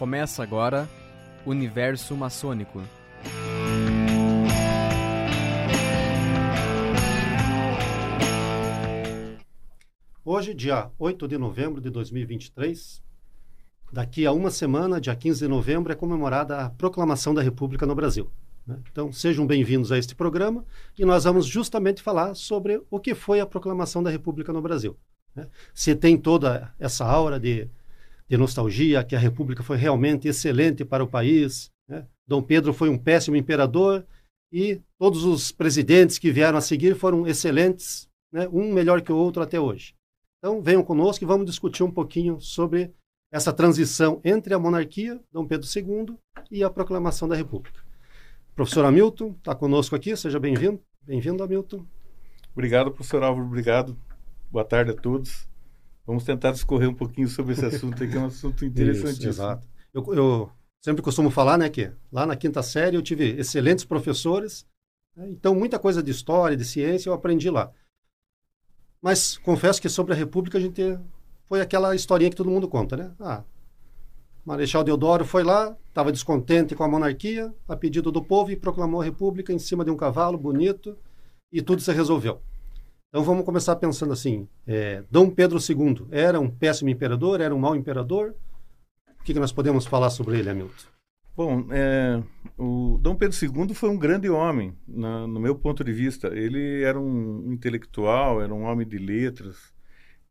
Começa agora Universo Maçônico. Hoje, dia 8 de novembro de 2023, daqui a uma semana, dia 15 de novembro, é comemorada a proclamação da República no Brasil. né? Então, sejam bem-vindos a este programa e nós vamos justamente falar sobre o que foi a proclamação da República no Brasil. né? Se tem toda essa aura de, de nostalgia, que a República foi realmente excelente para o país. né? Dom Pedro foi um péssimo imperador e todos os presidentes que vieram a seguir foram excelentes, né? um melhor que o outro até hoje. Então, venham conosco e vamos discutir um pouquinho sobre essa transição entre a monarquia, Dom Pedro II, e a proclamação da República. Professor Hamilton está conosco aqui, seja bem-vindo. Bem-vindo, Hamilton. Obrigado, professor Álvaro, obrigado. Boa tarde a todos. Vamos tentar discorrer um pouquinho sobre esse assunto que é um assunto interessantíssimo. Isso, exato. Eu, eu sempre costumo falar, né, que lá na quinta série eu tive excelentes professores, né, então muita coisa de história, de ciência eu aprendi lá. Mas confesso que sobre a República a gente foi aquela historinha que todo mundo conta, né? Ah, Marechal Deodoro foi lá, estava descontente com a monarquia, a pedido do povo, e proclamou a República em cima de um cavalo bonito, e tudo se resolveu. Então vamos começar pensando assim: é, Dom Pedro II era um péssimo imperador, era um mau imperador? O que, que nós podemos falar sobre ele, Hamilton? Bom, é, o Dom Pedro II foi um grande homem, na, no meu ponto de vista. Ele era um intelectual, era um homem de letras,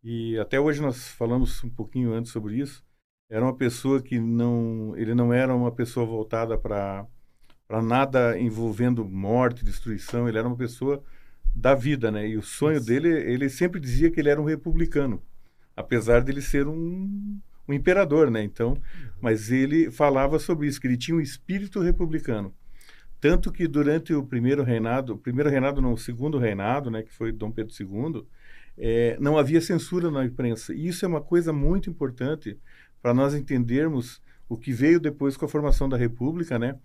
e até hoje nós falamos um pouquinho antes sobre isso. Era uma pessoa que não, ele não era uma pessoa voltada para para nada envolvendo morte, destruição. Ele era uma pessoa da vida, né? E o sonho Isso. dele, ele sempre dizia que ele era um republicano, apesar de ele ser um, um imperador, né? Então, mas ele falava sobre isso, que ele tinha um espírito republicano. Tanto que durante o primeiro reinado, o primeiro reinado não, o segundo reinado, né, que foi Dom Pedro II, é, não havia censura na imprensa. E isso é uma coisa muito importante para nós entendermos o que veio depois com a formação da República, né?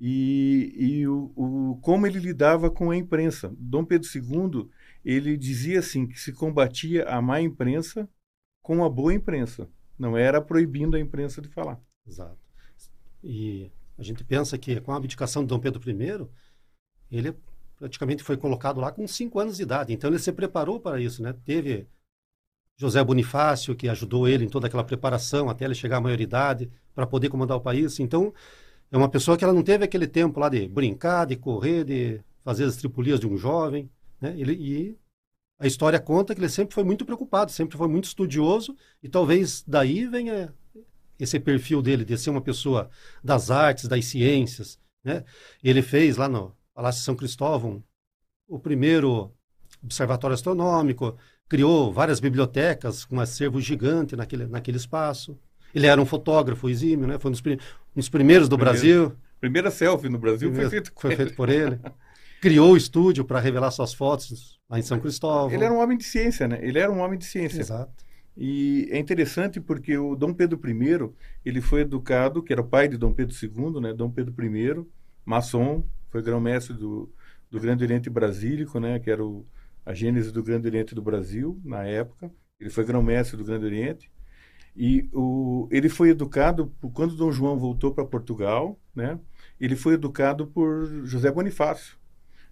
E, e o, o, como ele lidava com a imprensa. Dom Pedro II, ele dizia assim que se combatia a má imprensa com a boa imprensa. Não era proibindo a imprensa de falar. Exato. E a gente pensa que com a abdicação de Dom Pedro I, ele praticamente foi colocado lá com cinco anos de idade. Então ele se preparou para isso, né? Teve José Bonifácio que ajudou ele em toda aquela preparação até ele chegar à maioridade para poder comandar o país. Então é uma pessoa que ela não teve aquele tempo lá de brincar, de correr, de fazer as tripulias de um jovem, né? Ele e a história conta que ele sempre foi muito preocupado, sempre foi muito estudioso e talvez daí venha esse perfil dele de ser uma pessoa das artes, das ciências, né? Ele fez lá no Palácio São Cristóvão o primeiro observatório astronômico, criou várias bibliotecas com um acervo gigante naquele, naquele espaço. Ele era um fotógrafo exímio, né? Foi um dos, um dos primeiros do Primeiro. Brasil. Primeira selfie no Brasil foi feita foi feito por ele. Criou o estúdio para revelar suas fotos lá em São Cristóvão. Ele era um homem de ciência, né? Ele era um homem de ciência. Exato. E é interessante porque o Dom Pedro I, ele foi educado, que era o pai de Dom Pedro II, né? Dom Pedro I, maçom, foi grão-mestre do, do Grande Oriente Brasílico, né? Que era o, a gênese do Grande Oriente do Brasil, na época. Ele foi grão-mestre do Grande Oriente. E o, ele foi educado, quando Dom João voltou para Portugal, né? Ele foi educado por José Bonifácio.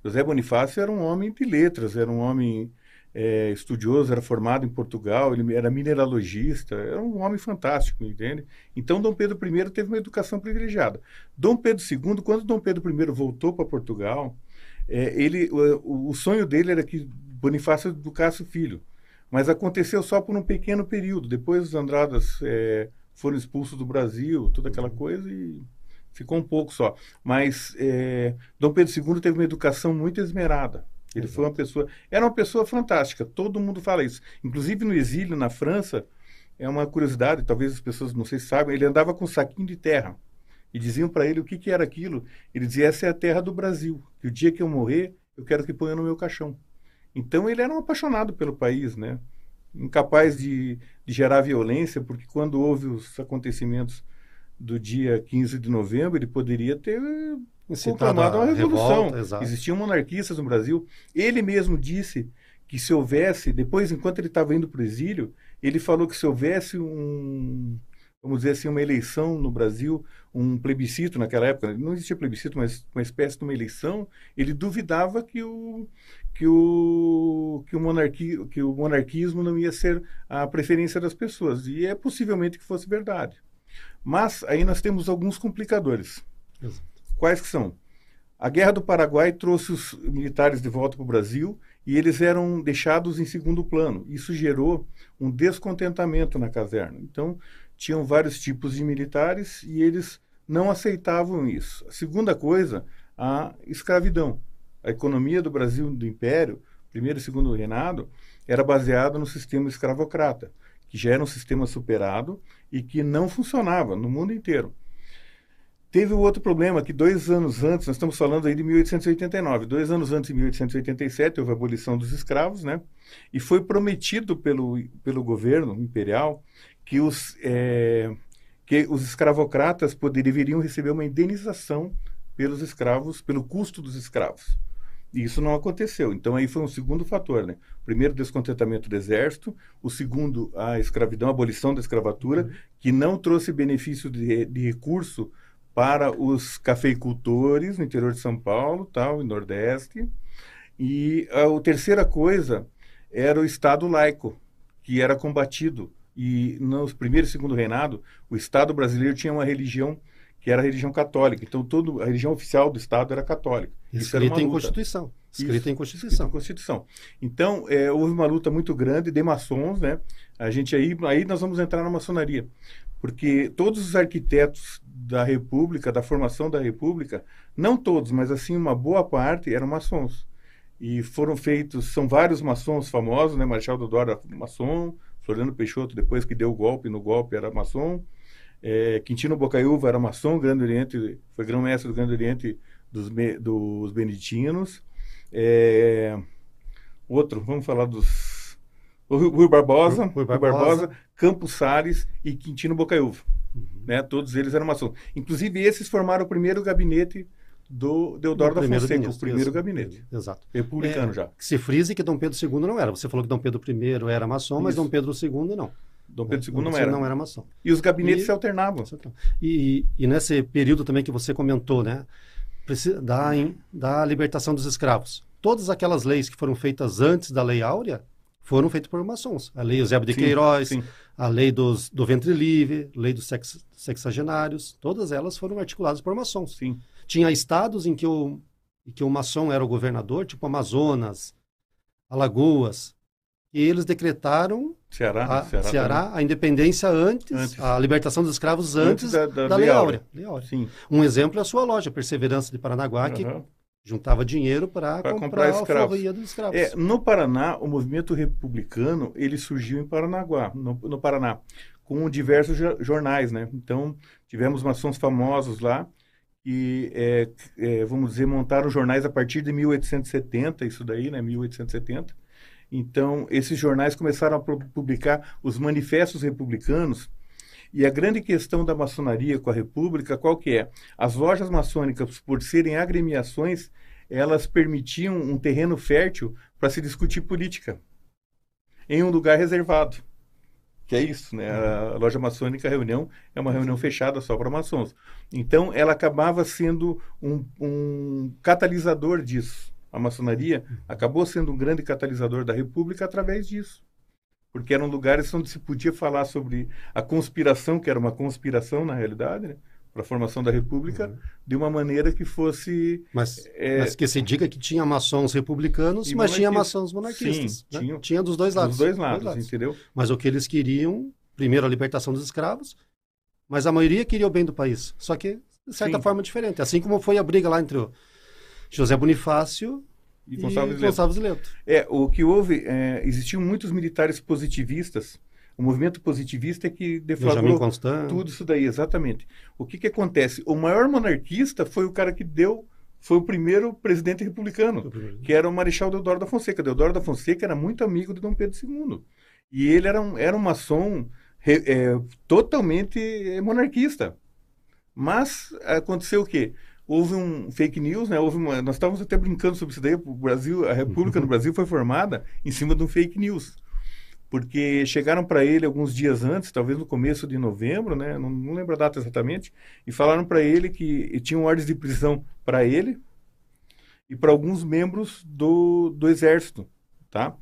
José Bonifácio era um homem de letras, era um homem é, estudioso, era formado em Portugal, ele era mineralogista, era um homem fantástico, entende? Então Dom Pedro I teve uma educação privilegiada. Dom Pedro II, quando Dom Pedro I voltou para Portugal, é, ele, o, o sonho dele era que Bonifácio educasse o filho, mas aconteceu só por um pequeno período. Depois os Andradas é, foram expulsos do Brasil, toda aquela coisa e ficou um pouco só. Mas é, Dom Pedro II teve uma educação muito esmerada. Ele Exato. foi uma pessoa, era uma pessoa fantástica. Todo mundo fala isso. Inclusive no exílio na França, é uma curiosidade, talvez as pessoas não sei se sabem, ele andava com um saquinho de terra. E diziam para ele o que, que era aquilo. Ele dizia: essa é a terra do Brasil. Que o dia que eu morrer, eu quero que ponha no meu caixão. Então ele era um apaixonado pelo país, né? Incapaz de, de gerar violência, porque quando houve os acontecimentos do dia 15 de novembro, ele poderia ter conclamado a uma revolução. revolta. Existiam monarquistas no Brasil. Ele mesmo disse que se houvesse, depois, enquanto ele estava indo para o exílio, ele falou que se houvesse um, vamos dizer assim, uma eleição no Brasil, um plebiscito naquela época, não existia plebiscito, mas uma espécie de uma eleição, ele duvidava que o, que o, que o, monarqui, que o monarquismo não ia ser a preferência das pessoas. E é possivelmente que fosse verdade. Mas aí nós temos alguns complicadores. Exato. Quais que são? A Guerra do Paraguai trouxe os militares de volta para o Brasil e eles eram deixados em segundo plano. Isso gerou um descontentamento na caserna. Então, tinham vários tipos de militares e eles não aceitavam isso. A segunda coisa, a escravidão. A economia do Brasil, do Império, primeiro e segundo reinado, era baseada no sistema escravocrata, que já era um sistema superado e que não funcionava no mundo inteiro. Teve um outro problema que dois anos antes, nós estamos falando aí de 1889, dois anos antes de 1887 houve a abolição dos escravos, né? E foi prometido pelo, pelo governo imperial que os, é, que os escravocratas poderiam receber uma indenização pelos escravos, pelo custo dos escravos. E isso não aconteceu. Então aí foi um segundo fator, né? Primeiro, descontentamento do exército. O segundo, a escravidão, a abolição da escravatura, uhum. que não trouxe benefício de, de recurso para os cafeicultores no interior de São Paulo, tal, e Nordeste. E a, a terceira coisa era o Estado laico, que era combatido e no primeiro e segundo reinado, o Estado brasileiro tinha uma religião que era a religião católica. Então, toda a religião oficial do Estado era católica. Escrita em Constituição. Escrita Isso, em Constituição. em Constituição. Então, é, houve uma luta muito grande de maçons, né? A gente aí, aí nós vamos entrar na maçonaria. Porque todos os arquitetos da República, da formação da República, não todos, mas assim uma boa parte eram maçons. E foram feitos, são vários maçons famosos, né? Marechal Deodoro era maçom, Floriano Peixoto, depois que deu o golpe, no golpe era maçom. É, Quintino Bocaiúva era maçom, Grande Oriente, foi grão-mestre do Grande Oriente dos, dos beneditinos. É, outro, vamos falar dos... O Rui Barbosa, Rui, Rui Barbosa, Barbosa Campos Salles e Quintino Bocaiúva. Uhum. Né? Todos eles eram maçons. Inclusive, esses formaram o primeiro gabinete do Deodoro da Fonseca, ministro, o primeiro gabinete. Exato. Republicano é, já. Que se frise que Dom Pedro II não era. Você falou que Dom Pedro I era maçom, Isso. mas Dom Pedro II não. Dom Pedro II não era. não era maçom. E os gabinetes e, se alternavam. E, e, nesse período também que você comentou, né? Da, da libertação dos escravos. Todas aquelas leis que foram feitas antes da Lei Áurea foram feitas por maçons. A Lei Eusébio de sim, Queiroz, sim. a Lei dos, do Ventre Livre, a Lei dos sex, Sexagenários, todas elas foram articuladas por maçons. Sim. Tinha estados em que o, em que o maçom era o governador, tipo Amazonas, Alagoas, e eles decretaram Ceará, a, Ceará, Ceará a independência antes, antes, a libertação dos escravos antes, antes da, da, da, Lei Áurea. Um exemplo é a sua loja, Perseverança de Paranaguá, uhum. que juntava dinheiro para comprar, comprar escravos. a dos escravos. É, no Paraná, o movimento republicano ele surgiu em Paranaguá, no, no Paraná, com diversos jornais, né? Então tivemos maçons famosos lá e, é, é, vamos dizer, montaram jornais a partir de 1870, isso daí, né, 1870. Então, esses jornais começaram a publicar os manifestos republicanos, e a grande questão da maçonaria com a República, qual que é? As lojas maçônicas, por serem agremiações, elas permitiam um terreno fértil para se discutir política, em um lugar reservado que é isso, né? A uhum. loja maçônica a reunião é uma reunião fechada só para maçons. Então, ela acabava sendo um, um catalisador disso. A maçonaria uhum. acabou sendo um grande catalisador da República através disso. Porque eram lugares onde se podia falar sobre a conspiração, que era uma conspiração na realidade, né? Para a formação da República uhum. de uma maneira que fosse. Mas, é... mas, que se diga que tinha maçons republicanos, mas tinha maçons monarquistas. Sim, né? tinha, tinha dos dois lados. Dos dois lados, dois lados, entendeu? Mas o que eles queriam, primeiro a libertação dos escravos, mas a maioria queria o bem do país. Só que, de certa Sim. forma, diferente. Assim como foi a briga lá entre o José Bonifácio e Gonçalves, e Gonçalves Leto. É, o que houve, é, existiam muitos militares positivistas o movimento positivista é que deflagrou tudo isso daí, exatamente. O que, que acontece? O maior monarquista foi o cara que deu foi o primeiro presidente republicano, que era o Marechal Deodoro da Fonseca. Deodoro da Fonseca era muito amigo de Dom Pedro II. E ele era um, era um maçom é, totalmente monarquista. Mas aconteceu o quê? Houve um fake news, né? Houve uma, nós estávamos até brincando sobre isso daí. O Brasil, a República no Brasil foi formada em cima de um fake news porque chegaram para ele alguns dias antes, talvez no começo de novembro, né, não, não lembro a data exatamente, e falaram para ele que tinham ordens de prisão para ele e para alguns membros do, do exército, tá?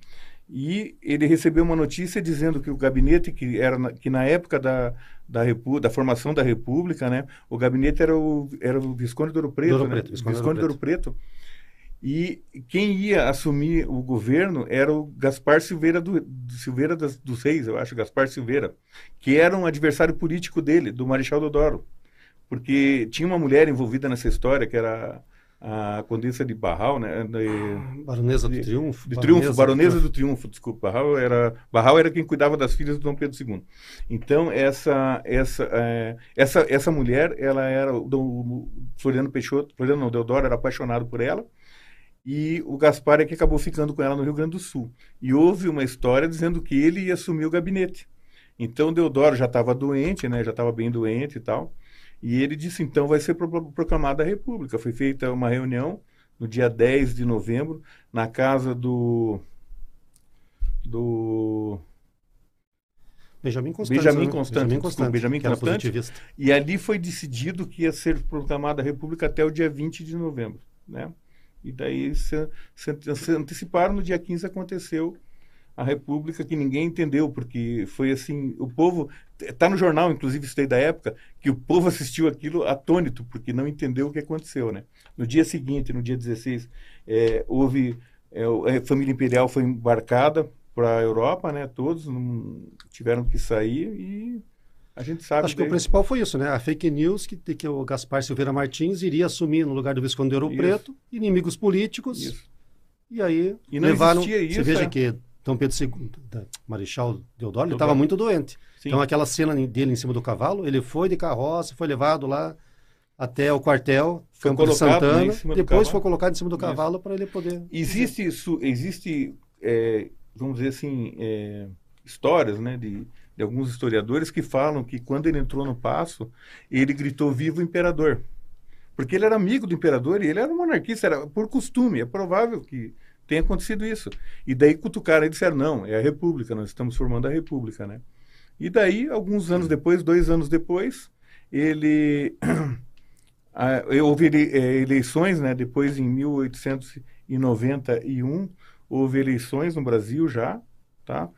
E ele recebeu uma notícia dizendo que o gabinete que era na, que na época da, da, Repu, da formação da República, né, o gabinete era o era o Visconde de Ouro Preto, né? Preto, Visconde, Visconde de de Ouro Preto. E quem ia assumir o governo era o Gaspar Silveira do, Silveira das, dos Reis, eu acho, Gaspar Silveira, que era um adversário político dele, do Marechal Deodoro. Porque tinha uma mulher envolvida nessa história, que era a Condessa de Barral, né? De, Baronesa do Triunfo. De Triunfo, Baronesa do Triunfo, desculpa. Barral era, Barral era quem cuidava das filhas do Dom Pedro II. Então, essa essa é, essa, essa mulher, ela era, o Dom Floriano Peixoto, Floriano não, Deodoro era apaixonado por ela, e o Gaspar é que acabou ficando com ela no Rio Grande do Sul. E houve uma história dizendo que ele ia assumir o gabinete. Então Deodoro já estava doente, né? Já estava bem doente e tal. E ele disse, então vai ser proclamada a República. Foi feita uma reunião no dia 10 de novembro, na casa do do Benjamin Constante. Benjamin Constante, Benjamin desculpa, Constante, Benjamin era Constante. positivista. E ali foi decidido que ia ser proclamada a República até o dia 20 de novembro, né? E daí se, se, se anteciparam, no dia 15 aconteceu a República que ninguém entendeu, porque foi assim, o povo, está no jornal, inclusive isso daí da época, que o povo assistiu aquilo atônito, porque não entendeu o que aconteceu, né? No dia seguinte, no dia 16, é, houve, é, a família imperial foi embarcada para a Europa, né? Todos tiveram que sair e a gente sabe. Acho que o principal foi isso, né? A fake news que, que o Gaspar Silveira Martins iria assumir no lugar do Visconde de Ouro Isso. Preto, inimigos políticos, Isso. e aí E não levaram... existia isso, Você veja é. que Dom Pedro II, Marechal Deodoro, ele estava muito doente. Sim. Então aquela cena dele em cima do cavalo, ele foi de carroça, foi levado lá até o quartel, Foi Campo de né, Santana, depois foi colocado em cima do cavalo para ele poder... Existe isso, existe, é, vamos dizer assim, é, histórias, né, de, de alguns historiadores que falam que quando ele entrou no passo, ele gritou viva o imperador. Porque ele era amigo do imperador e ele era um monarquista, era por costume, é provável que tenha acontecido isso. E daí cutucaram e disseram, não, é a república, nós estamos formando a república, né? E daí, alguns anos depois, dois anos depois, ele... ah, houve ele- eh, eleições, né? Depois, em 1891, houve eleições no Brasil já, tá?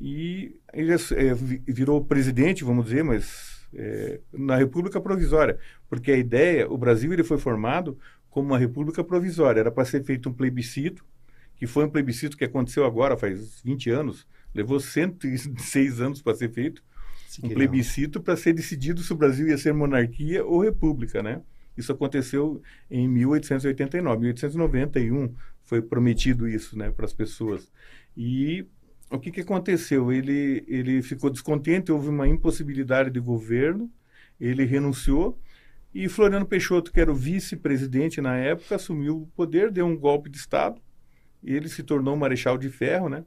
E ele vi- virou presidente, vamos dizer, mas eh, na República Provisória, porque a ideia, o Brasil ele foi formado como uma República Provisória, era para ser feito um plebiscito, que foi um plebiscito que aconteceu agora, faz 20 anos, levou 106 anos para ser feito, se um plebiscito para ser decidido se o Brasil ia ser monarquia ou república, né? Isso aconteceu em 1889, 1891 foi prometido isso, né, para as pessoas. E o que que aconteceu? Ele ele ficou descontente, houve uma impossibilidade de governo, ele renunciou e Floriano Peixoto, que era o vice-presidente na época, assumiu o poder, deu um golpe de estado. Ele se tornou marechal de ferro, né?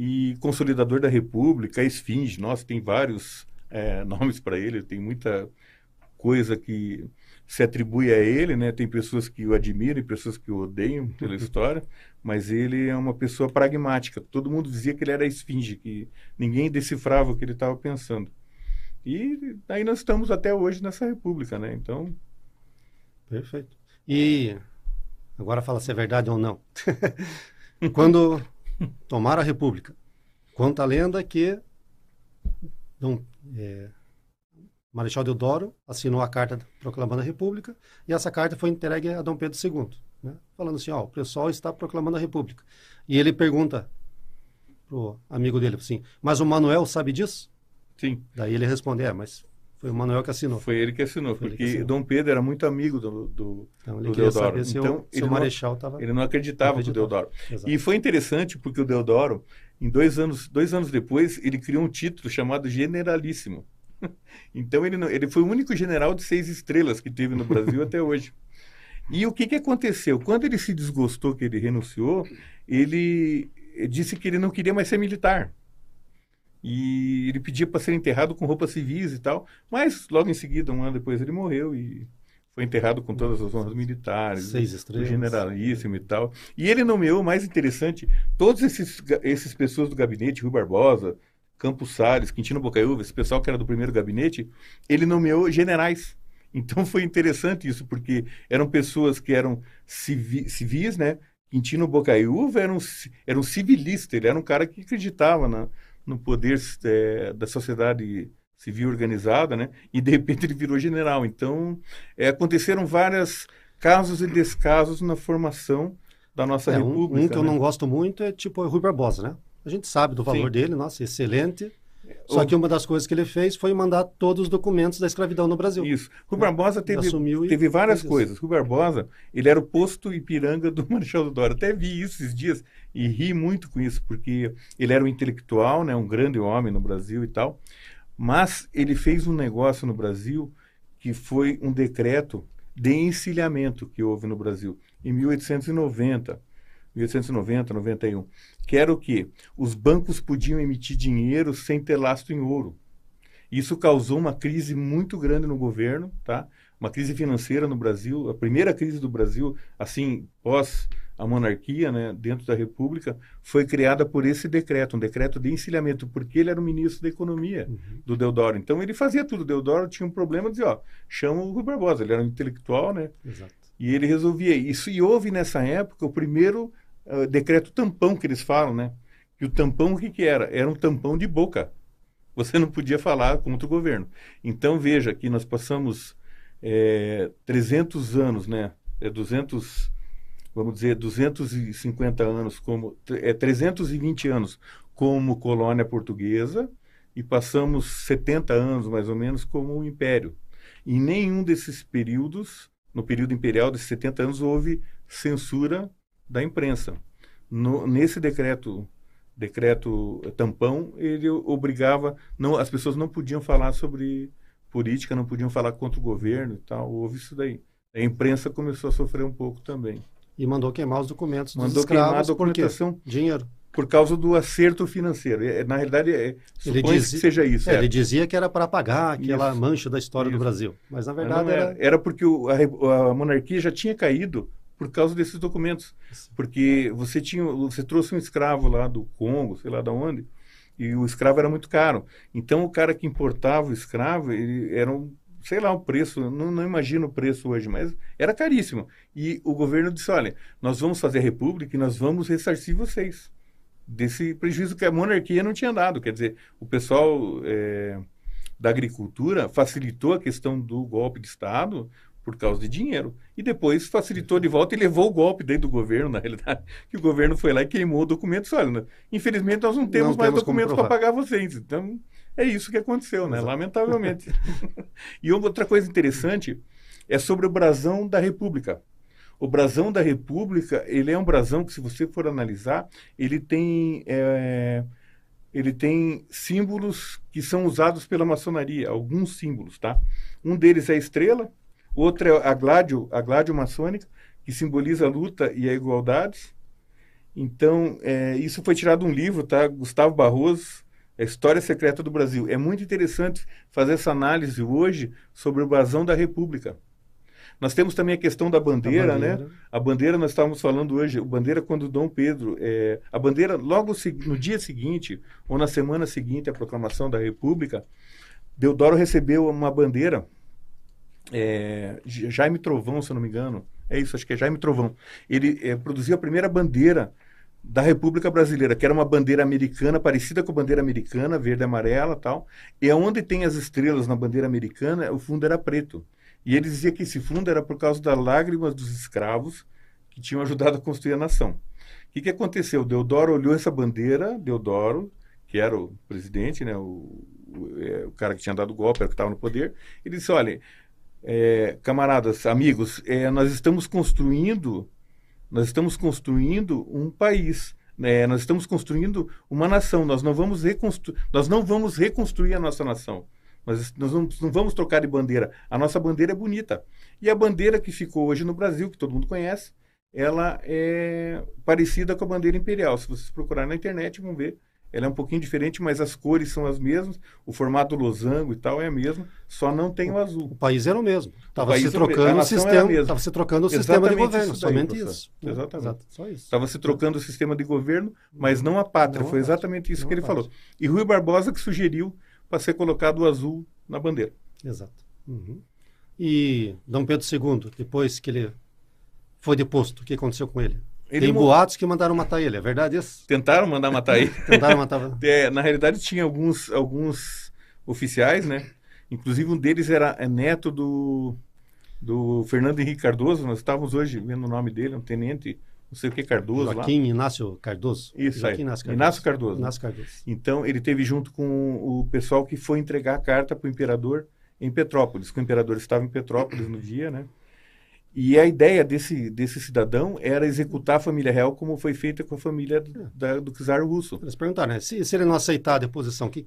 e consolidador da República, esfinge. Nossa, tem vários é, nomes para ele, tem muita coisa que se atribui a ele, né? Tem pessoas que o admiram e pessoas que o odeiam pela história, mas ele é uma pessoa pragmática. Todo mundo dizia que ele era esfinge, que ninguém decifrava o que ele estava pensando. E aí nós estamos até hoje nessa república, né? Então, Perfeito. E agora fala se é verdade ou não. Quando tomaram a República, conta a lenda que Dom, é, Marechal Deodoro assinou a carta proclamando a República e essa carta foi entregue a Dom Pedro II, né? falando assim, ó, o pessoal está proclamando a República. E ele pergunta pro amigo dele assim, mas o Manuel sabe disso? sim, Daí ele responde, é, mas foi o Manuel que assinou. foi ele que assinou, Foi porque que assinou. Dom Pedro era muito amigo do, do Então ele do Deodoro. saber se, Então, o, se ele o Marechal estava... Ele não acreditava no Acreditava. Deodoro. Exato. E foi interessante porque o Deodoro, em dois anos, dois anos depois, ele criou um título chamado Generalíssimo. Então ele, não- ele foi o único general de seis estrelas que teve no Brasil até hoje. E o que, que aconteceu? Quando ele se desgostou que ele renunciou, ele disse que ele não queria mais ser militar. E ele pedia para ser enterrado com roupas civis e tal, mas logo em seguida, um ano depois, ele morreu e foi enterrado com todas as honras militares, Seis estrelas. generalíssimo e tal. E ele nomeou, mais interessante, todos esses, esses pessoas do gabinete, Rui Barbosa, Campos Salles, Quintino Bocaiúva, esse pessoal que era do primeiro gabinete, ele nomeou generais. Então foi interessante isso, porque eram pessoas que eram civi- civis, né? Quintino Bocaiúva era um, era um civilista, ele era um cara que acreditava na, no poder eh, da sociedade civil organizada, né? E de repente ele virou general. Então eh, aconteceram vários casos e descasos na formação da nossa É, um, república. um que eu né? não gosto muito é tipo o Rui Barbosa, né? A gente sabe do valor Sim. dele, nossa, excelente. Só o- que uma das coisas que ele fez foi mandar todos os documentos da escravidão no Brasil. Isso. Rui Barbosa teve, e teve várias coisas. Rui Barbosa, ele era o posto Ipiranga do Marechal Deodoro. Até vi isso esses dias e ri muito com isso, porque ele era um intelectual, né, um grande homem no Brasil e tal. Mas ele fez um negócio no Brasil que foi um decreto de encilhamento que houve no Brasil em 1890, 1890, 91, que era o quê? Os bancos podiam emitir dinheiro sem ter lastro em ouro. Isso causou uma crise muito grande no governo, tá? Uma crise financeira no Brasil, a primeira crise do Brasil, assim, pós a monarquia, né, dentro da República, foi criada por esse decreto, um decreto de encilhamento, porque ele era o ministro da Economia Uhum. do Deodoro. Então ele fazia tudo. O Deodoro tinha um problema, dizia, ó, chama o Rui Barbosa, ele era um intelectual, né? Exato. E ele resolvia isso. E houve nessa época o primeiro decreto tampão que eles falam, né? Que o tampão o que, que era? Era um tampão de boca. Você não podia falar contra o governo. Então veja que nós passamos eh, 300 anos, né? É 200, vamos dizer, 250 anos como é 320 anos como colônia portuguesa e passamos 70 anos mais ou menos como um império. Em nenhum desses períodos, no período imperial desses 70 anos, houve censura da imprensa. No- nesse decreto decreto tampão, ele obrigava, não, as pessoas não podiam falar sobre política, não podiam falar contra o governo e tal. Houve isso daí. A imprensa começou a sofrer um pouco também. E mandou queimar os documentos dos Mandou queimar a escravos, por documentação Dinheiro. por causa do acerto financeiro. É, Na realidade, é, Ele supõe dizia- que seja isso. É, é. ele dizia que era para apagar aquela Isso. mancha da história do Isso. Brasil. Mas na Mas verdade não era. era. Porque o- a, a monarquia já tinha caído por causa desses documentos. Porque você tinha, você trouxe um escravo lá do Congo, sei lá de onde, e o escravo era muito caro. Então o cara que importava o escravo, ele era um, sei lá, o preço, eu não, não imagino o preço hoje, mas era caríssimo. E o governo disse, olha, nós vamos fazer a república e nós vamos ressarcir vocês desse prejuízo que a monarquia não tinha dado. Quer dizer, o pessoal eh, da agricultura facilitou a questão do golpe de Estado por causa de dinheiro. E depois facilitou de volta e levou o golpe dentro do governo, na realidade, que o governo foi lá e queimou o documento. Olha, infelizmente nós não temos mais temos documentos para pagar vocês. Então, é isso que aconteceu, né? Exato. Lamentavelmente. e outra coisa interessante é sobre o brasão da República. O brasão da República, ele é um brasão que, se você for analisar, ele tem, é, ele tem símbolos que são usados pela maçonaria, alguns símbolos, tá? Um deles é a estrela, outro é a gládio, a gládio maçônica, que simboliza a luta e a igualdade. Então, é, isso foi tirado de um livro, tá? Gustavo Barroso, A História Secreta do Brasil. É muito interessante fazer essa análise hoje sobre o brasão da República. Nós temos também a questão da bandeira, a né? bandeira. A bandeira, nós estávamos falando hoje, a bandeira quando Dom Pedro, é, a bandeira logo no dia seguinte, ou na semana seguinte à proclamação da República, Deodoro recebeu uma bandeira, é, Ja- Jaime Trovão, se eu não me engano, é isso, acho que é Jaime Trovão. Ele é, produziu a primeira bandeira da República Brasileira, que era uma bandeira americana, parecida com a bandeira americana, verde e amarela tal, e onde tem as estrelas na bandeira americana, o fundo era preto. E ele dizia que esse fundo era por causa das lágrimas dos escravos que tinham ajudado a construir a nação. O que, que aconteceu? Deodoro olhou essa bandeira, Deodoro, que era o presidente, né, o, o, é, o cara que tinha dado o golpe, era o que estava no poder, ele disse, olha, é, camaradas, amigos, é, nós estamos construindo, nós estamos construindo um país, né, nós estamos construindo uma nação, nós não vamos, reconstru nós não vamos reconstruir a nossa nação. Nós, nós não, não vamos trocar de bandeira. A nossa bandeira é bonita. E a bandeira que ficou hoje no Brasil, que todo mundo conhece, ela é parecida com a bandeira imperial. Se vocês procurarem na internet, vão ver. Ela é um pouquinho diferente, mas as cores são as mesmas, o formato losango e tal é a mesma, só não tem o azul. O país era o mesmo. Estava se mesmo, a trocando o a sistema, estava se trocando o sistema de Exatamente governo, isso daí, somente professor. isso. Exatamente. Só isso. Estava se trocando o sistema de governo, mas não a pátria. Não Foi exatamente isso Não que ele falou. E Rui Barbosa que sugeriu para ser colocado o azul na bandeira. Exato. Uhum. E Dom Pedro II, depois que ele foi deposto, o que aconteceu com ele? Ele Tem boatos que mandaram matar ele, é verdade isso? Tentaram mandar matar ele. Tentaram matar. É, na realidade, tinha alguns, alguns oficiais, né? Inclusive, um deles era é neto do, do Fernando Henrique Cardoso. Nós estávamos hoje vendo o nome dele, um tenente, não sei o que, Cardoso lá. Joaquim Inácio Cardoso. Isso aí. Joaquim Inácio Cardoso. Inácio Cardoso. Inácio Cardoso. Então, ele teve junto com o pessoal que foi entregar a carta para o imperador em Petrópolis, que o imperador estava em Petrópolis no dia, né? E a ideia desse, desse cidadão era executar a família real como foi feita com a família do, da- do czar russo. Eles perguntaram, né? Se, se ele não aceitar a deposição, que...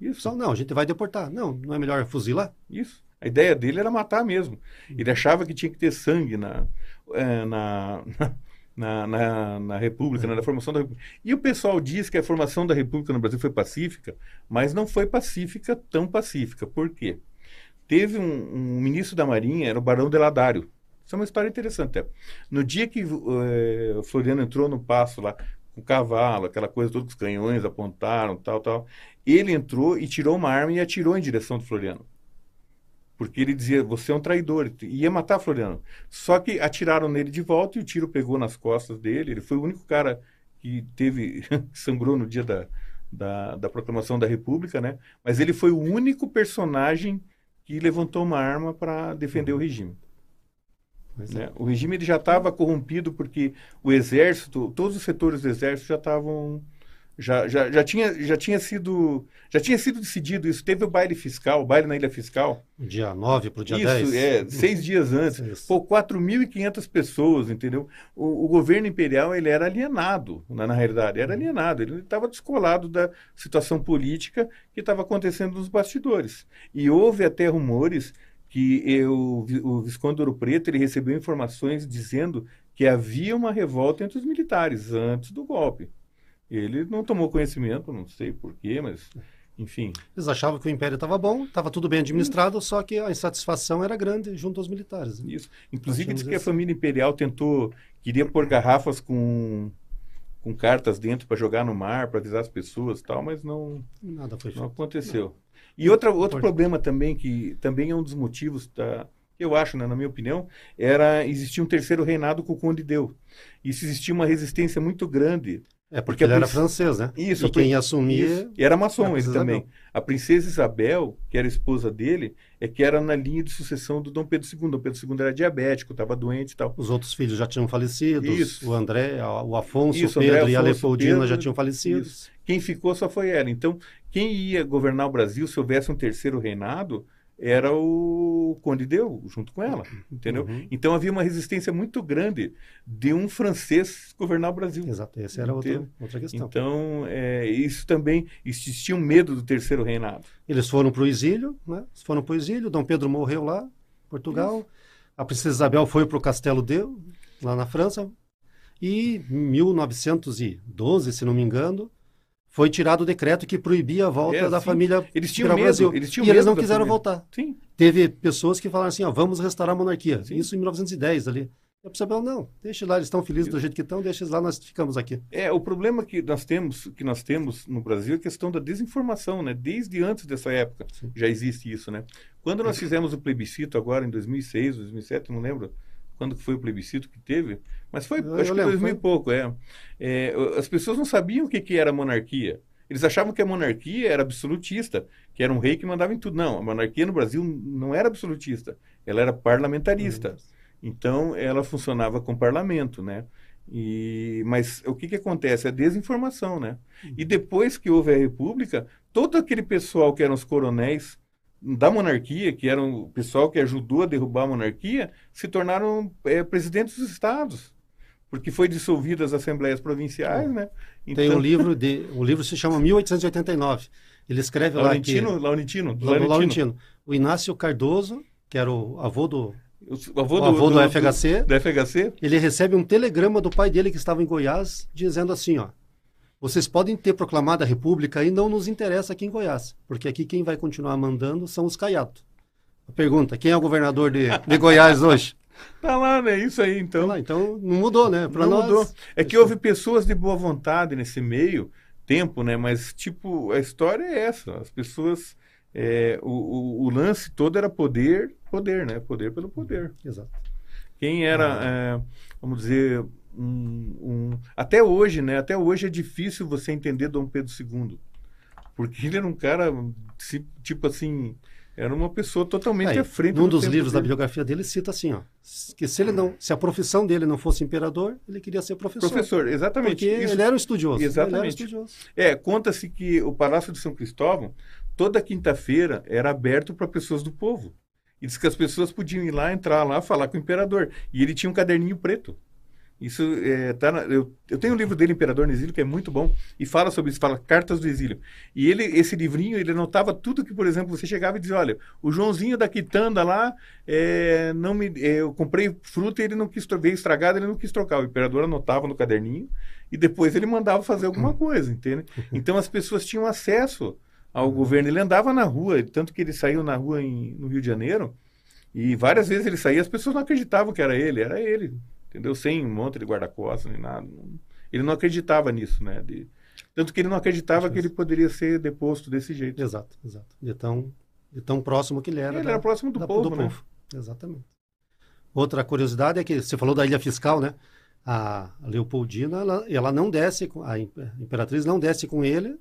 Isso. Só, não, a gente vai deportar. Não, não é melhor fuzilar? Isso. A ideia dele era matar mesmo. Ele achava que tinha que ter sangue na, eh, na, na, na, na República, né, na formação da República. E o pessoal diz que a formação da República no Brasil foi pacífica, mas não foi pacífica, tão pacífica. Por quê? Teve um, um ministro da Marinha, era o Barão de Ladário. Isso é uma história interessante. é. No dia que o Floriano entrou no passo lá, com o cavalo, aquela coisa, todos os canhões apontaram, tal, tal, ele entrou e tirou uma arma e atirou em direção do Floriano. Porque ele dizia, você é um traidor, ia matar Floriano. Só que atiraram nele de volta e o tiro pegou nas costas dele. Ele foi o único cara que teve, que sangrou no dia da, da, da proclamação da República, né? Mas ele foi o único personagem que levantou uma arma para defender o regime. Pois é. né? O regime ele já estava corrompido porque o exército, todos os setores do exército já estavam já, já, já, tinha, já tinha sido já tinha sido decidido isso. Teve o baile fiscal, o baile na ilha fiscal. Dia 9 para o dia isso, 10. é, seis dias antes. Isso. Pô, 4.500 pessoas, entendeu? O, o governo imperial, ele era alienado, na, na realidade, era alienado. Ele estava descolado da situação política que estava acontecendo nos bastidores. E houve até rumores que eu, o Visconde Ouro Preto ele recebeu informações dizendo que havia uma revolta entre os militares antes do golpe. Ele não tomou conhecimento, não sei porquê, mas enfim. Eles achavam que o império estava bom, estava tudo bem administrado, só que a insatisfação era grande junto aos militares. né? Isso. Inclusive diz que a família imperial tentou, queria pôr garrafas com, com cartas dentro para jogar no mar, para avisar as pessoas tal, mas não, Nada foi não feito. aconteceu. E outra, outro Pode. problema também, que também é um dos motivos, da, eu acho, né, na minha opinião, era existir um terceiro reinado com o Conde Deu. Isso existia uma resistência muito grande. É, porque Porque ele era princ- francês, né? Isso, e prin- quem ia assumir... Isso. E era maçom princesa também. Isabel. A princesa Isabel, que era esposa dele, é que era na linha de sucessão do Dom Pedro II. Dom Pedro II era diabético, estava doente e tal. Os outros filhos já tinham falecido, Isso. o André, o Afonso, Isso, o Pedro André, e a Leopoldina Pedro, já tinham falecido. Isso. Quem ficou só foi ela. Então, quem ia governar o Brasil se houvesse um terceiro reinado era o Conde Deu, junto com ela, entendeu? Uhum. Então havia uma resistência muito grande de um francês governar o Brasil. Exato, essa era outra, outra questão. Então, é, isso também, existia um medo do terceiro reinado. Eles foram para o exílio, né? Foram para o exílio, Dom Pedro morreu lá, Portugal. A princesa Isabel foi para o Castelo de, lá na França. E em 1912, se não me engano, foi tirado o decreto que proibia a volta É, da sim. família Eles tinham medo, Brasil. eles tinham e eles não quiseram família. voltar. Sim, Teve pessoas que falaram assim, ó, vamos restaurar a monarquia. Sim. Isso em 1910 ali. E a não, deixa lá, eles estão felizes do jeito que estão, deixa eles lá, nós ficamos aqui. É, o problema que nós temos, que nós temos no Brasil é a questão da desinformação, né? Desde antes dessa época Sim. já existe isso, né? Quando nós fizemos o plebiscito agora em 2006, 2007, não lembro quando foi o plebiscito que teve, mas foi, Eu- acho eu que lembro, 2000 e foi. pouco, é. É, As pessoas não sabiam o que, que era monarquia. Eles achavam que a monarquia era absolutista, que era um rei que mandava em tudo. Não, a monarquia no Brasil não era absolutista, ela era parlamentarista. Então, ela funcionava com parlamento, né? E, mas o que, que acontece? A desinformação, né? E depois que houve a República, todo aquele pessoal que eram os coronéis da monarquia, que eram o pessoal que ajudou a derrubar a monarquia, se tornaram é, presidentes dos estados. Porque foi dissolvidas as assembleias provinciais, né? Tem um livro, de, o livro se chama 1889. Ele escreve lá que... Laurentino, Laurentino, Laurentino. O Inácio Cardoso, que era o avô do, O avô o do, avô do, do- FHC, do FHC, ele recebe um telegrama do pai dele que estava em Goiás, dizendo assim, ó, vocês podem ter proclamado a República e não nos interessa aqui em Goiás, porque aqui quem vai continuar mandando são os caiatos. Pergunta, quem é o governador de, de Goiás hoje? Tá lá, né? Isso aí, então. Tá lá, então não mudou, né? Pra não nós, mudou. É que houve pessoas de boa vontade nesse meio tempo, né? Mas, tipo, a história é essa. As pessoas... É, o, o, o, lance todo era poder, poder, né? Poder pelo poder. Exato. Quem era, é, vamos dizer, um, um, até hoje, né? Até hoje é difícil você entender Dom Pedro II, porque ele era um cara tipo assim, era uma pessoa totalmente Aí, à frente. Num do dos livros dele. da biografia dele cita assim, ó, que se ele não, se a profissão dele não fosse imperador, ele queria ser professor. Professor, exatamente. Porque Isso, ele era um estudioso. Exatamente. Estudioso. É, conta-se que o Palácio de São Cristóvão toda quinta-feira era aberto para pessoas do povo. E diz que as pessoas podiam ir lá, entrar lá, falar com o imperador. E ele tinha um caderninho preto. Isso é, tá na, eu, eu tenho um livro dele, Imperador no Exílio, que é muito bom, e fala sobre isso, fala Cartas do Exílio. E ele, esse livrinho, ele anotava tudo que, por exemplo, você chegava e dizia, olha, o Joãozinho da quitanda lá, é, não me, é, eu comprei fruta e ele não quis, veio estragado, ele não quis trocar. O imperador anotava no caderninho e depois ele mandava fazer alguma coisa, entende? Então as pessoas tinham acesso ao governo. Ele andava na rua, tanto que ele saiu na rua em, no Rio de Janeiro, e várias vezes ele saía, as pessoas não acreditavam que era ele, era ele entendeu? Sem um monte de guarda-costas nem nada. Ele não acreditava nisso, né? De, tanto que ele não acreditava que ele poderia ser deposto desse jeito. Exato, exato. De tão, de tão próximo que ele era. Ele da, era próximo do da, povo, do né? Povo. Exatamente. Outra curiosidade é que você falou da ilha fiscal, né? A Leopoldina, ela, ela não desce, com, a imperatriz não desce com ele,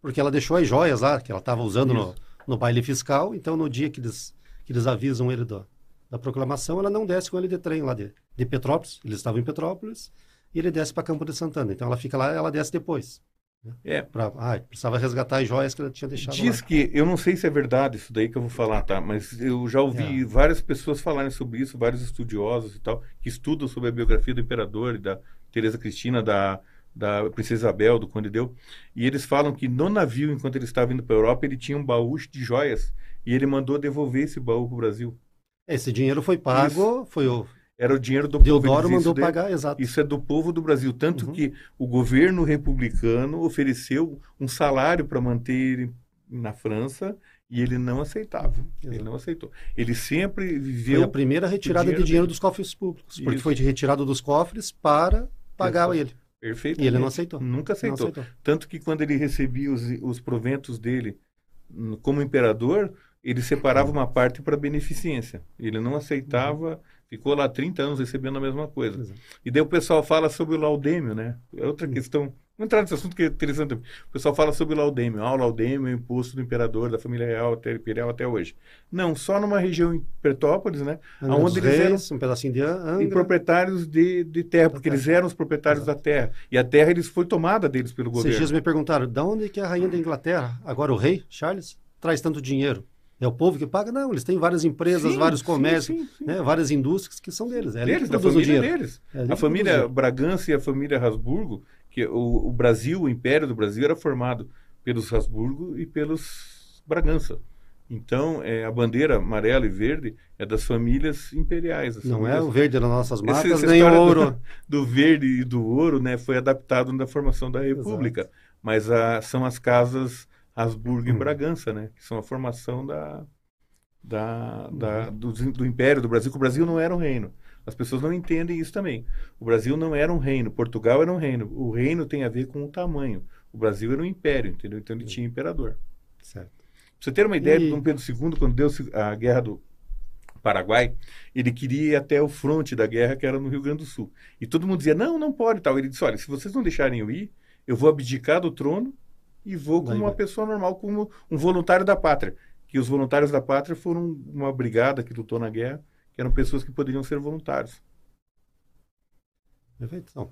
porque ela deixou as joias lá, que ela estava usando no, no baile fiscal. Então, no dia que eles, que eles avisam ele do, da proclamação, ela não desce com ele de trem lá de, de Petrópolis, eles estavam em Petrópolis, e ele desce para Campo de Santana. Então ela fica lá, ela desce depois. Né? É. Pra, ah, precisava resgatar as joias que ela tinha deixado Diz lá. que, eu não sei se é verdade isso daí que eu vou falar, tá? Mas eu já ouvi é. várias pessoas falarem sobre isso, vários estudiosos e tal, que estudam sobre a biografia do imperador e da Teresa Cristina, da, da Princesa Isabel, do Conde Deu. E eles falam que no navio, enquanto ele estava indo para a Europa, ele tinha um baú de joias e ele mandou devolver esse baú para o Brasil. Esse dinheiro foi pago, Isso. foi era o dinheiro do Deodoro povo. mandou pagar, exato. Isso é do povo do Brasil. Tanto uhum. que o governo republicano ofereceu um salário para manter ele na França e ele não aceitava. Uhum. Ele não aceitou. Ele sempre viveu. Foi a primeira retirada dinheiro de dinheiro dele. dos cofres públicos. Porque Isso. foi retirado dos cofres para pagar ele. Perfeito. E ele não aceitou. Nunca aceitou. aceitou. Tanto que quando ele recebia os, os proventos dele hum, como imperador, ele separava uma parte para beneficência. Ele não aceitava, uhum. ficou lá 30 anos recebendo a mesma coisa. Exato. E daí o pessoal fala sobre o laudêmio, né? É outra uhum. questão. Vamos entrar nesse assunto que é interessante. O pessoal fala sobre o laudêmio. Ah, o laudêmio é o imposto do imperador, da família real, até, imperial até hoje. Não, só numa região em Pertópolis, né? Angra onde eles reis, eram um pedacinho de Angra. E proprietários de, de terra, porque terra. eles eram os proprietários Exato. da terra. E a terra eles foi tomada deles pelo governo. Dias me perguntaram, de onde que é a rainha da Inglaterra, agora o rei, Charles, traz tanto dinheiro? É o povo que paga? Não, eles têm várias empresas, sim, vários comércios, sim, sim, né, várias indústrias que são deles. É deles, da família deles. É a família Bragança e a família Habsburgo, que o, o, Brasil, o Império do Brasil era formado pelos Habsburgo e pelos Bragança. Então, é, a bandeira amarela e verde é das famílias imperiais. Não famílias... é o verde das nossas marcas, essa, essa nem o ouro. Do, do, verde e do ouro né, foi adaptado na formação da República. Exato. Mas a, são as casas Habsburgo hum. e Bragança, né? Que são a formação da, da, da do, do, Império do Brasil, que o Brasil não era um reino. As pessoas não entendem isso também. O Brasil não era um reino, Portugal era um reino. O reino tem a ver com o tamanho. O Brasil era um império, entendeu? Então ele tinha imperador. Certo. Pra você ter uma ideia, e... Dom Pedro II, quando deu a guerra do Paraguai, ele queria ir até o fronte da guerra, que era no Rio Grande do Sul. E todo mundo dizia, não, não pode tal. Ele disse, olha, se vocês não deixarem eu ir, eu vou abdicar do trono e vou como uma pessoa normal, como um voluntário da pátria. Que os voluntários da pátria foram uma brigada que lutou na guerra, que eram pessoas que poderiam ser voluntários. Perfeito. Então,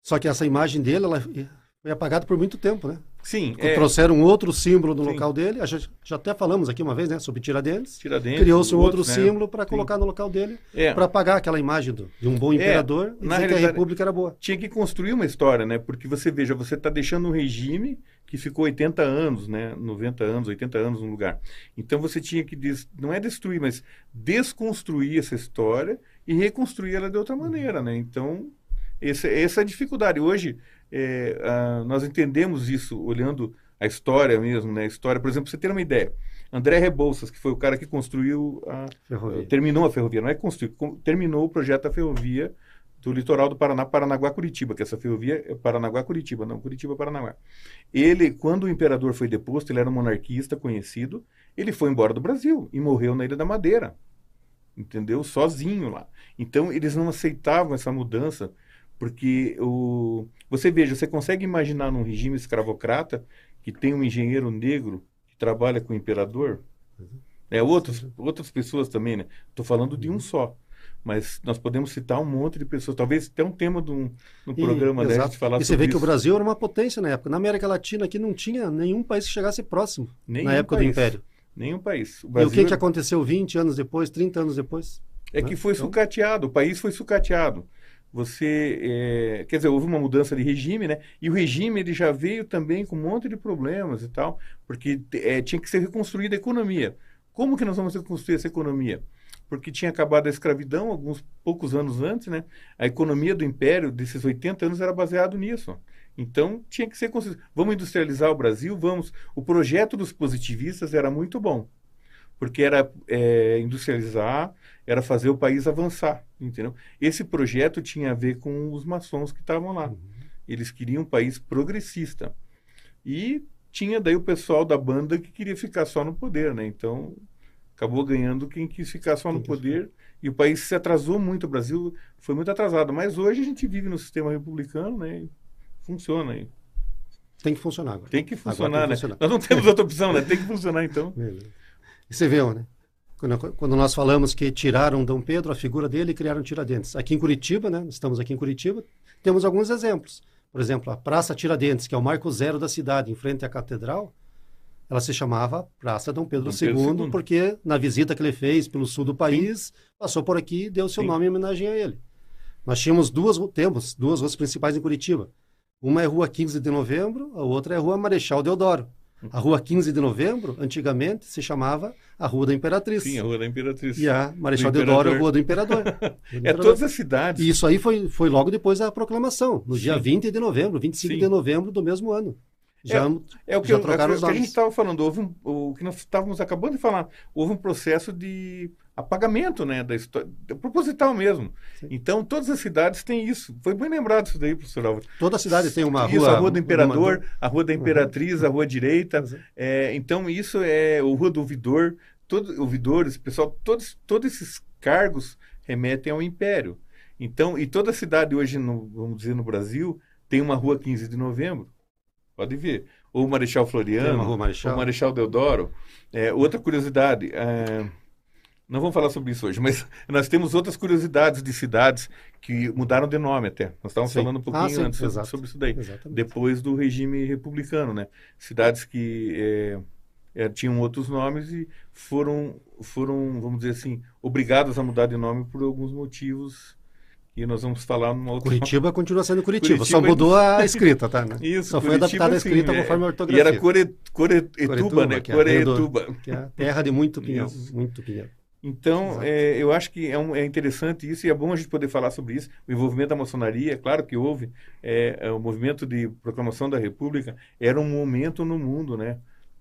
só que essa imagem dele, ela foi apagada por muito tempo, né? Sim. É... Trouxeram um outro símbolo no Sim. local dele. A gente já até falamos aqui uma vez, né? Sobre Tiradentes. Tiradentes. Criou-se um outro, outro né? símbolo para colocar no local dele, é. para apagar aquela imagem do, de um bom é, imperador é, e dizer que a República era boa. Tinha que construir uma história, né? Porque você veja, você está deixando um regime que ficou 80 anos, né? 90 anos, 80 anos no lugar. Então você tinha que, des... não é destruir, mas desconstruir essa história e reconstruir ela de outra maneira, né? Então, essa, essa é a dificuldade. Hoje, é, a, nós entendemos isso olhando a história mesmo, né? A história, por exemplo, você ter uma ideia. André Rebouças, que foi o cara que construiu a ferrovia. terminou a ferrovia, não é construiu, terminou o projeto da ferrovia do litoral do Paraná, Paranaguá-Curitiba, que essa ferrovia é Paranaguá-Curitiba, não Curitiba-Paranaguá. Ele, quando o imperador foi deposto, ele era um monarquista conhecido, ele foi embora do Brasil e morreu na Ilha da Madeira, entendeu? Sozinho lá. Então, eles não aceitavam essa mudança, porque o... você veja, você consegue imaginar num regime escravocrata que tem um engenheiro negro que trabalha com o imperador? É, outros, outras pessoas também, né? Estou falando de um só mas nós podemos citar um monte de pessoas, talvez até um tema de um, um programa né, de falar E você vê isso. que o Brasil era uma potência na época. Na América Latina aqui não tinha nenhum país que chegasse próximo nenhum na época país. do Império. Nenhum país. O Brasil... E o que, que aconteceu 20 anos depois, 30 anos depois? É né? que foi então... sucateado, o país foi sucateado. Você, é... quer dizer, houve uma mudança de regime, né? E o regime ele já veio também com um monte de problemas e tal, porque é, tinha que ser reconstruída a economia. Como que nós vamos reconstruir essa economia? porque tinha acabado a escravidão alguns poucos anos antes, né? A economia do império desses 80 anos era baseado nisso. Então tinha que ser vamos industrializar o Brasil, vamos. O projeto dos positivistas era muito bom, porque era é, industrializar, era fazer o país avançar, entendeu? Esse projeto tinha a ver com os maçons que estavam lá. Uhum. Eles queriam um país progressista e tinha daí o pessoal da banda que queria ficar só no poder, né? Então acabou ganhando quem quis ficar só no poder e o país se atrasou muito, o Brasil foi muito atrasado, mas hoje a gente vive no sistema republicano, né? E funciona aí. Tem que funcionar agora. Tem que funcionar, tem que né? Funcionar. Nós não temos outra opção, né? Tem que funcionar então. E você vê, né? Quando, quando, nós falamos que tiraram Dom Pedro, a figura dele, e criaram Tiradentes. Aqui em Curitiba, né? Estamos aqui em Curitiba, temos alguns exemplos. Por exemplo, a Praça Tiradentes, que é o marco zero da cidade, em frente à catedral, ela se chamava Praça Dom Pedro, Dom Pedro II, II, porque na visita que ele fez pelo sul do país, Sim. passou por aqui e deu seu Sim. nome em homenagem a ele. Nós tínhamos duas, temos duas ruas principais em Curitiba. Uma é Rua 15 de Novembro, a outra é Rua Marechal Deodoro. A Rua 15 de Novembro, antigamente, se chamava a Rua da Imperatriz. Sim, a Rua da Imperatriz. E a Marechal Deodoro, a Rua do Imperador. Do é Imperador. todas as cidades. E isso aí foi, foi logo depois da proclamação, no Sim. dia 20 de novembro, 25 Sim. de novembro do mesmo ano. Já, é, é o que, já eu, trocaram é, os nomes. que a gente estava falando, houve um, o que nós estávamos acabando de falar, houve um processo de apagamento né, da história, proposital mesmo. Sim. Então, todas as cidades têm isso. Foi bem lembrado isso daí, professor Álvaro. Toda cidade tem uma isso, rua. a Rua do Imperador, uma... a Rua da Imperatriz, uhum. a Rua Direita. É, então, isso é o Rua do Ouvidor, todo, ouvidores, pessoal, todos, todos esses cargos remetem ao Império. Então, e toda cidade hoje, no, vamos dizer, no Brasil, tem uma Rua 15 de Novembro. Pode ver. Ou o Marechal Floriano, ou o Marechal Deodoro. É, outra curiosidade, é, não vamos falar sobre isso hoje, mas nós temos outras curiosidades de cidades que mudaram de nome até. Nós estávamos sim. falando um pouquinho ah, sim, antes exato. sobre isso daí. Exatamente. Depois do regime republicano, né? Cidades que é, é, tinham outros nomes e foram, foram, vamos dizer assim, obrigadas a mudar de nome por alguns motivos e nós vamos falar numa outra... Curitiba continua sendo Curitiba, Curitiba só mudou a escrita, tá? Né? Isso, só foi adaptada a escrita é. conforme a ortografia. E era Core, Coretuba, né? Coretuba. Que é a terra de muito pinhão, muito pinhão. Então, é, eu acho que é, um, é, interessante isso e é bom a gente poder falar sobre isso. O envolvimento da maçonaria, é claro que houve, é, é, o movimento de proclamação da República era um momento no mundo, né?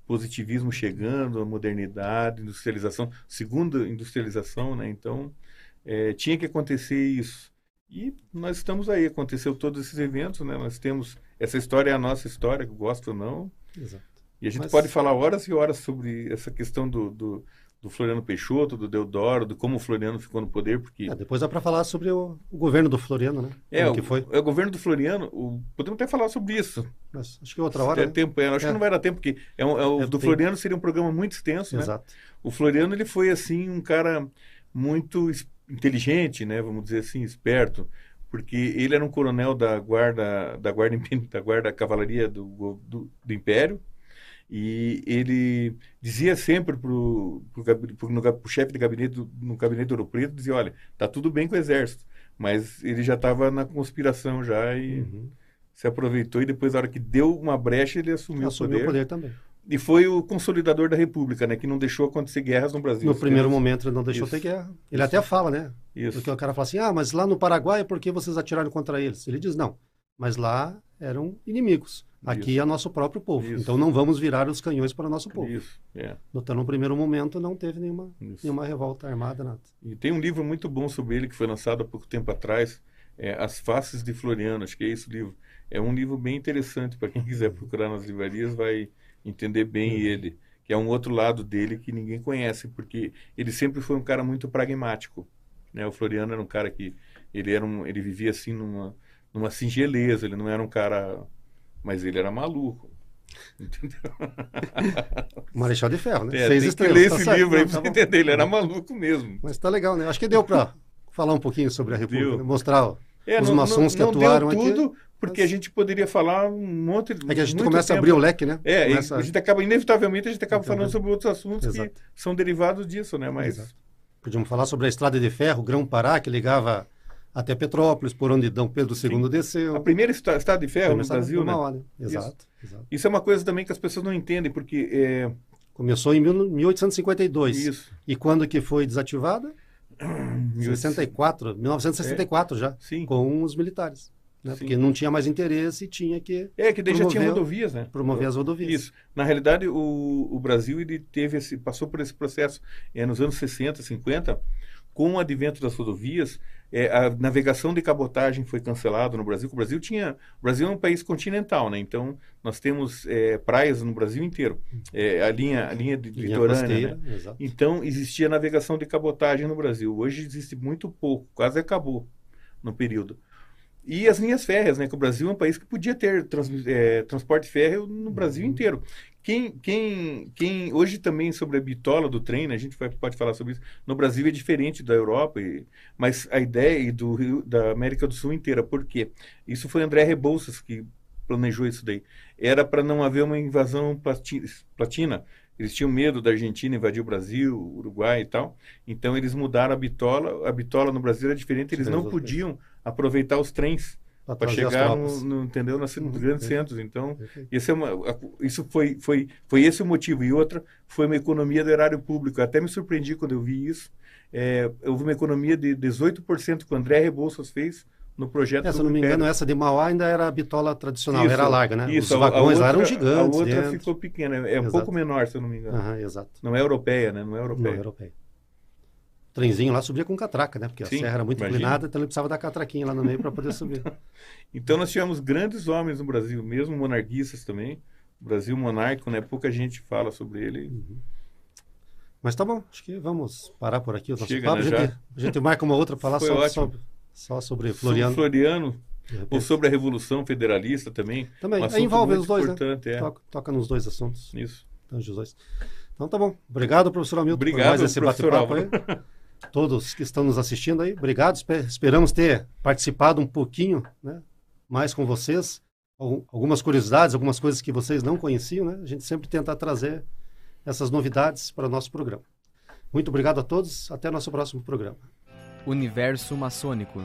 Positivismo chegando, a modernidade, industrialização, segunda industrialização, né? Então, é, tinha que acontecer isso. E nós estamos aí, aconteceu todos esses eventos, né? Nós temos essa história é a nossa história, gosto ou não. Exato. E a gente Mas... pode falar horas e horas sobre essa questão do, do, do, Floriano Peixoto, do Deodoro, de como o Floriano ficou no poder, porque... É, depois dá para falar sobre o, o, governo do Floriano, né? É, o, que foi. É o governo do Floriano, o, podemos até falar sobre isso. Mas, acho que é outra hora, é né? tempo, é, acho é. que não vai dar tempo, porque é, um, é o do Floriano seria um programa muito extenso, né? Exato. O Floriano, ele foi, assim, um cara muito inteligente, né? Vamos dizer assim, esperto porque ele era um coronel da guarda da guarda da guarda cavalaria do, do, do Império e ele dizia sempre para o chefe de gabinete no gabinete do Ouro Preto dizia olha tá tudo bem com o exército mas ele já estava na conspiração já e uhum. se aproveitou e depois na hora que deu uma brecha ele assumiu, assumiu o poder, o poder também e foi o consolidador da República, né? Que não deixou acontecer guerras no Brasil. No primeiro momento ele não deixou Isso. ter guerra. Ele Isso. até fala, né? Isso. Porque o cara fala assim, ah, mas lá no Paraguai, por que vocês atiraram contra eles? Ele diz, não, mas lá eram inimigos. Aqui Isso. é nosso próprio povo. Isso. Então não vamos virar os canhões para o nosso povo. Isso, é. Então, no primeiro momento, não teve nenhuma, Isso. nenhuma revolta armada, nada. E tem um livro muito bom sobre ele que foi lançado há pouco tempo atrás, é As Faces de Floriano, acho que é esse livro. É um livro bem interessante para quem quiser procurar nas livrarias, vai entender bem ele, que é um outro lado dele que ninguém conhece, porque ele sempre foi um cara muito pragmático, né? O Floriano era um cara que ele era um, ele vivia assim numa numa singeleza, ele não era um cara, mas ele era maluco. Entendeu? Marechal de Ferro, né? É, Seis tem estrelas. que ler tá esse certo. livro aí Não, pra tá você bom. entender, ele era maluco mesmo. Mas tá legal, né? Acho que deu para falar um pouquinho sobre a República, né? mostrar É, os não, maçons não, que não atuaram deu aqui. tudo, porque a gente poderia falar um monte É que a gente começa a tempo. abrir o leque, né? É, Começa- a gente acaba, inevitavelmente, a gente acaba Entendeu? falando sobre outros assuntos Exato. que são derivados disso, né? Mas Exato. Podíamos falar sobre a estrada de ferro, Grão-Pará, que ligava até Petrópolis, por onde Dom Pedro II desceu. a primeira estrada de ferro no Brasil, né? Né? Exato, exato. Isso é uma coisa também que as pessoas não entendem, porque é, Começou em mil- 1852. isso. E quando que foi desativada? 64, 1964 já, Sim. com os militares. Né? Sim. Porque não tinha mais interesse e tinha que É, que daí já tinha rodovias, né? promover as rodovias. Isso. Na realidade, o, o Brasil ele teve esse, passou por esse processo é, nos anos 60, 50, com o advento das rodovias, é, a navegação de cabotagem foi cancelada no Brasil. O Brasil tinha, o Brasil é um país continental, né? Então nós temos é, praias no Brasil inteiro, É, a linha, a linha de Linha litorânea, né? Então existia navegação de cabotagem no Brasil. Hoje existe muito pouco, quase acabou no período. E as linhas férreas, né? Que o Brasil é um país que podia ter trans- é, transporte férreo no Brasil inteiro. Quem, quem, quem hoje também sobre a bitola do trem, né, a gente vai, pode falar sobre isso. No Brasil é diferente da Europa, e- mas a ideia e do Rio, da América do Sul inteira. Por quê? Isso foi André Rebouças que planejou isso daí. Era para não haver uma invasão plati- platina. Eles tinham medo da Argentina invadir o Brasil, o Uruguai e tal. Então eles mudaram a bitola. A bitola no Brasil era diferente. Eles não podiam aproveitar os trens para chegar no, no- entendeu nos Uhum, grandes centros então esse é uma, isso foi, foi, foi esse o motivo. E outra foi uma economia do erário público. Eu até me surpreendi quando eu vi isso. É, houve uma economia de 18% que o André Rebouças fez no projeto É, se não me engano, essa de Mauá ainda era a bitola tradicional, Isso, era larga, né? Isso, Os vagões lá eram outra- gigantes. A outra dentro. ficou pequena, é um Exato. pouco menor, se eu não me engano. Aham, exato. Não é europeia, né? Não é Não, europeia. europeia. Trenzinho lá subia com catraca, né? Porque Sim, a serra era muito imagina. inclinada, então ele precisava da catraquinha lá no meio para poder subir. Então nós tivemos grandes homens no Brasil, mesmo monarquistas também. O Brasil monárquico, né? Pouca gente fala sobre ele. Mas tá bom, acho que vamos parar por aqui o nosso Chega, papo. né, a, gente, a gente marca uma outra para falar só, sobre, só sobre Floriano. Floriano. Floriano ou sobre a Revolução Federalista também. Também, um envolve os dois, né? é. Toca, toca nos dois assuntos. Isso. tange os dois. Então tá bom. Obrigado, professor Hamilton, Obrigado, por mais esse professor bate-papo aí. Todos que estão nos assistindo aí, obrigado. Espe- Esperamos ter participado um pouquinho né, mais com vocês. Al- Algumas curiosidades, algumas coisas que vocês não conheciam, né? A gente sempre tenta trazer essas novidades para o nosso programa. Muito obrigado a todos. Até nosso próximo programa. Universo maçônico.